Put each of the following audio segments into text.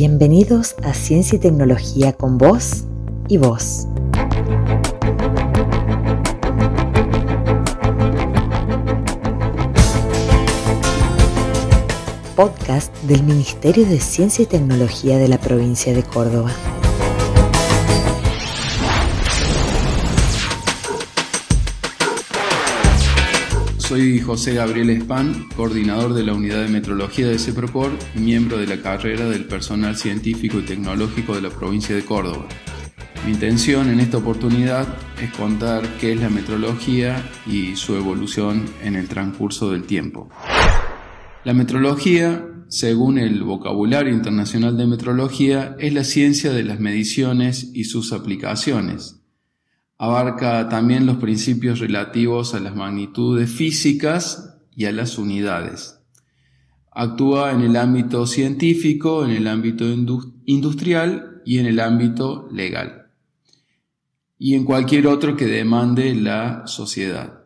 Bienvenidos a Ciencia y Tecnología con vos y vos. Podcast del Ministerio de Ciencia y Tecnología de la provincia de Córdoba. Soy José Gabriel Espan, coordinador de la unidad de metrología de CEPROCOR y miembro de la carrera del personal científico y tecnológico de la provincia de Córdoba. Mi intención en esta oportunidad es contar qué es la metrología y su evolución en el transcurso del tiempo. La metrología, según el vocabulario internacional de metrología, es la ciencia de las mediciones y sus aplicaciones Abarca también los principios relativos a las magnitudes físicas y a las unidades. Actúa en el ámbito científico, en el ámbito industrial y en el ámbito legal. Y en cualquier otro que demande la sociedad.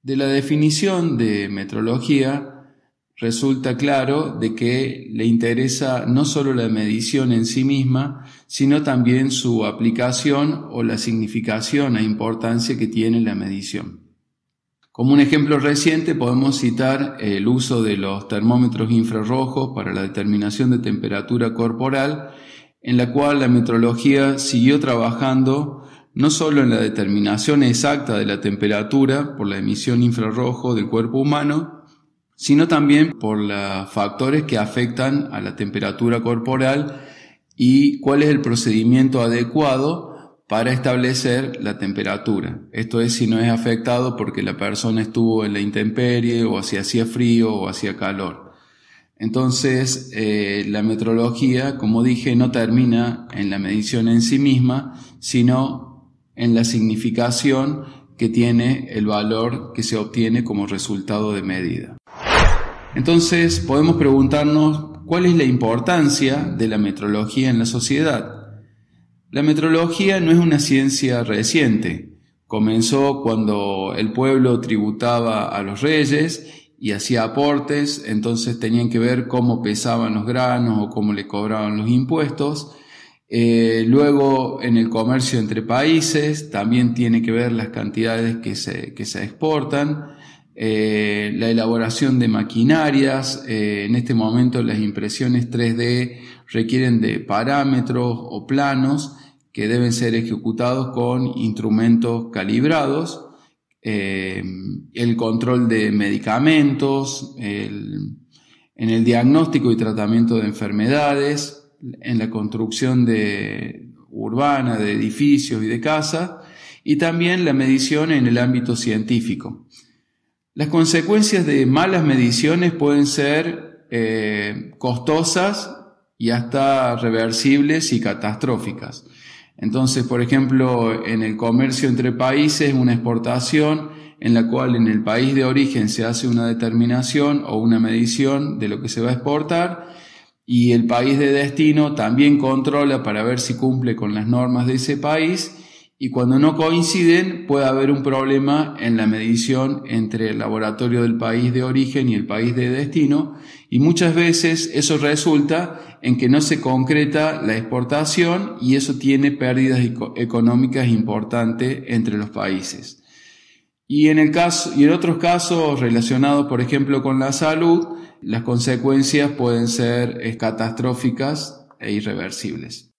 De la definición de metrología resulta claro de que le interesa no solo la medición en sí misma, sino también su aplicación o la significación e importancia que tiene la medición. Como un ejemplo reciente podemos citar el uso de los termómetros infrarrojos para la determinación de temperatura corporal, en la cual la metrología siguió trabajando no solo en la determinación exacta de la temperatura por la emisión infrarrojo del cuerpo humano, sino también por los factores que afectan a la temperatura corporal y cuál es el procedimiento adecuado para establecer la temperatura. Esto es si no es afectado porque la persona estuvo en la intemperie o si hacía frío o hacía calor. Entonces, eh, la metrología, como dije, no termina en la medición en sí misma, sino en la significación que tiene el valor que se obtiene como resultado de medida. Entonces podemos preguntarnos cuál es la importancia de la metrología en la sociedad. La metrología no es una ciencia reciente. Comenzó cuando el pueblo tributaba a los reyes y hacía aportes, entonces tenían que ver cómo pesaban los granos o cómo le cobraban los impuestos. Eh, luego en el comercio entre países también tiene que ver las cantidades que se, que se exportan. Eh, la elaboración de maquinarias. Eh, en este momento las impresiones 3D requieren de parámetros o planos que deben ser ejecutados con instrumentos calibrados. Eh, el control de medicamentos, en el diagnóstico y tratamiento de enfermedades, en la construcción de, urbana de edificios y de casas, y también la medición en el ámbito científico. Las consecuencias de malas mediciones pueden ser eh, costosas y hasta reversibles y catastróficas. Entonces, por ejemplo, en el comercio entre países, una exportación en la cual en el país de origen se hace una determinación o una medición de lo que se va a exportar y el país de destino también controla para ver si cumple con las normas de ese país y cuando no coinciden puede haber un problema en la medición entre el laboratorio del país de origen y el país de destino y muchas veces eso resulta en que no se concreta la exportación y eso tiene pérdidas económicas importantes entre los países. Y en, el caso, y en otros casos relacionados, por ejemplo, con la salud, las consecuencias pueden ser eh, catastróficas e irreversibles.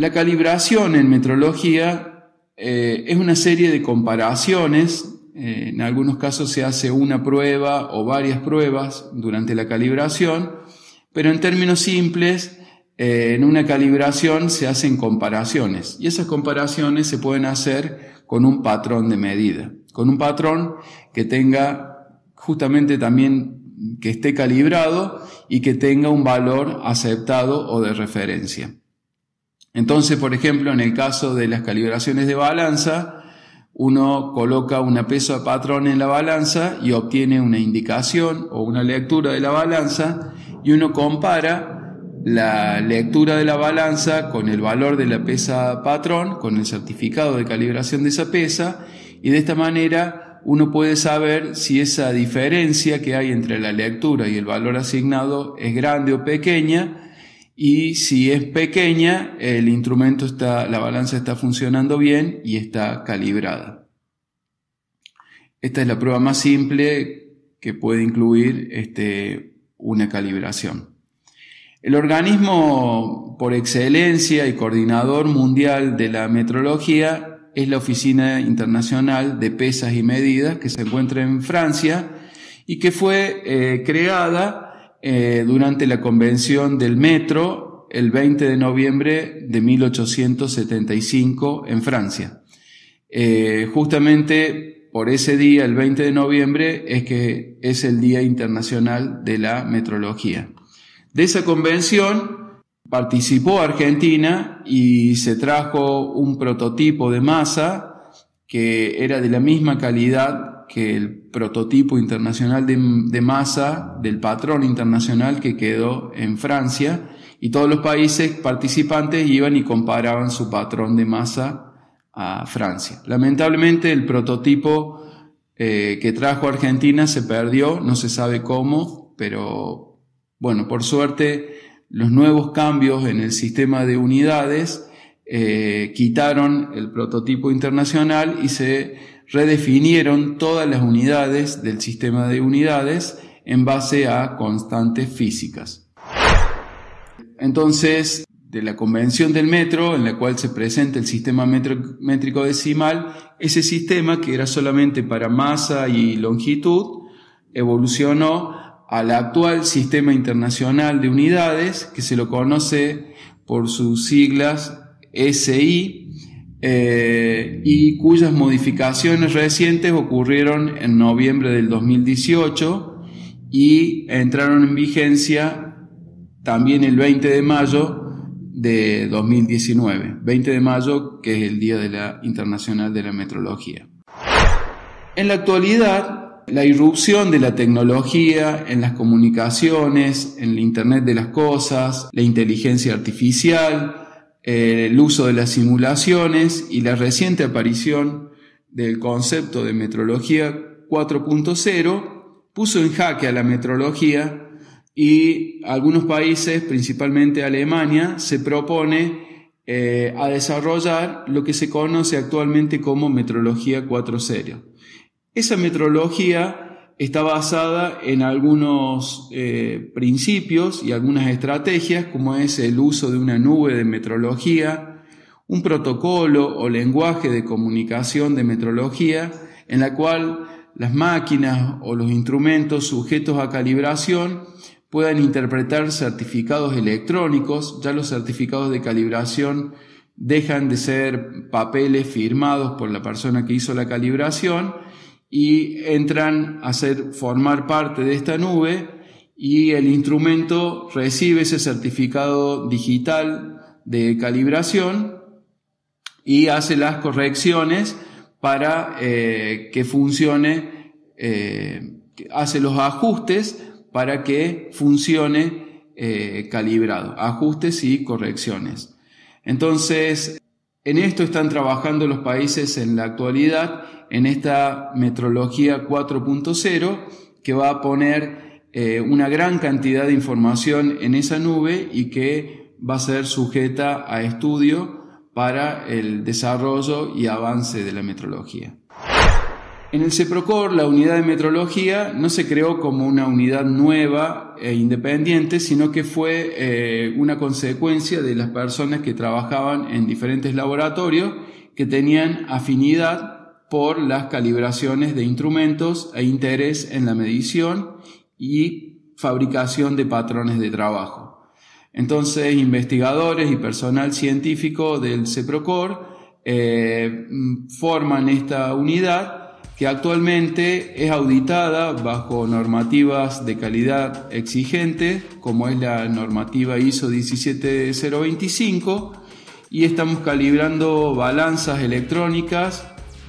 La calibración en metrología eh, es una serie de comparaciones. Eh, en algunos casos se hace una prueba o varias pruebas durante la calibración, pero en términos simples, eh, en una calibración se hacen comparaciones y esas comparaciones se pueden hacer con un patrón de medida, con un patrón que tenga justamente también que esté calibrado y que tenga un valor aceptado o de referencia. Entonces, por ejemplo, en el caso de las calibraciones de balanza, uno coloca una peso de patrón en la balanza y obtiene una indicación o una lectura de la balanza y uno compara la lectura de la balanza con el valor de la pesa patrón, con el certificado de calibración de esa pesa y de esta manera uno puede saber si esa diferencia que hay entre la lectura y el valor asignado es grande o pequeña y si es pequeña, el instrumento está, la balanza está funcionando bien y está calibrada. Esta es la prueba más simple que puede incluir este, una calibración. El organismo por excelencia y coordinador mundial de la metrología es la Oficina Internacional de Pesas y Medidas que se encuentra en Francia y que fue eh, creada eh, durante la convención del metro el 20 de noviembre de 1875 en Francia. Eh, justamente por ese día, el 20 de noviembre, es que es el Día Internacional de la Metrología. De esa convención participó Argentina y se trajo un prototipo de masa que era de la misma calidad que el prototipo internacional de, masa del patrón internacional que quedó en Francia y todos los países participantes iban y comparaban su patrón de masa a Francia. Lamentablemente el prototipo eh, que trajo Argentina se perdió, no se sabe cómo, pero bueno, por suerte los nuevos cambios en el sistema de unidades eh, quitaron el prototipo internacional y se redefinieron todas las unidades del sistema de unidades en base a constantes físicas. Entonces, de la convención del metro, en la cual se presenta el sistema métrico decimal, ese sistema que era solamente para masa y longitud, evolucionó al actual sistema internacional de unidades, que se lo conoce por sus siglas SI, eh, y cuyas modificaciones recientes ocurrieron en noviembre del 2018 y entraron en vigencia también el 20 de mayo de 2019, 20 de mayo que es el Día de la Internacional de la Metrología. En la actualidad, la irrupción de la tecnología en las comunicaciones, en el Internet de las Cosas, la inteligencia artificial, el uso de las simulaciones y la reciente aparición del concepto de metrología 4.0 puso en jaque a la metrología y algunos países, principalmente Alemania, se propone eh, a desarrollar lo que se conoce actualmente como metrología 4.0. Esa metrología está basada en algunos eh, principios y algunas estrategias, como es el uso de una nube de metrología, un protocolo o lenguaje de comunicación de metrología, en la cual las máquinas o los instrumentos sujetos a calibración puedan interpretar certificados electrónicos, ya los certificados de calibración dejan de ser papeles firmados por la persona que hizo la calibración y entran a ser, formar parte de esta nube y el instrumento recibe ese certificado digital de calibración y hace las correcciones para eh, que funcione, eh, hace los ajustes para que funcione eh, calibrado, ajustes y correcciones. Entonces, en esto están trabajando los países en la actualidad en esta metrología 4.0 que va a poner eh, una gran cantidad de información en esa nube y que va a ser sujeta a estudio para el desarrollo y avance de la metrología. En el CEPROCOR, la unidad de metrología no se creó como una unidad nueva e independiente, sino que fue eh, una consecuencia de las personas que trabajaban en diferentes laboratorios que tenían afinidad por las calibraciones de instrumentos e interés en la medición y fabricación de patrones de trabajo. Entonces, investigadores y personal científico del CEPROCOR eh, forman esta unidad que actualmente es auditada bajo normativas de calidad exigente, como es la normativa ISO 17025, y estamos calibrando balanzas electrónicas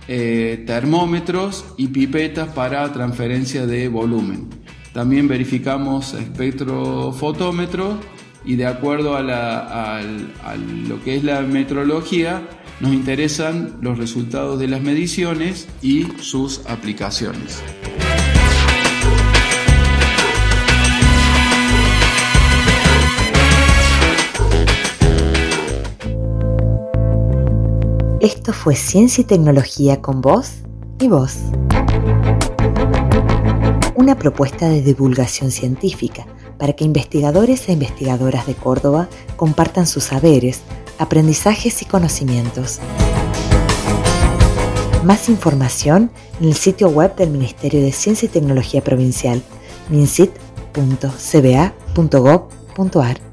eh, termómetros y pipetas para transferencia de volumen. También verificamos espectrofotómetro y de acuerdo a lo que es la metrología, nos interesan los resultados de las mediciones y sus aplicaciones. Esto fue Ciencia y Tecnología con voz y voz. Una propuesta de divulgación científica para que investigadores e investigadoras de Córdoba compartan sus saberes, aprendizajes y conocimientos. Más información en el sitio web del Ministerio de Ciencia y Tecnología Provincial, mincit.cba.gov.ar.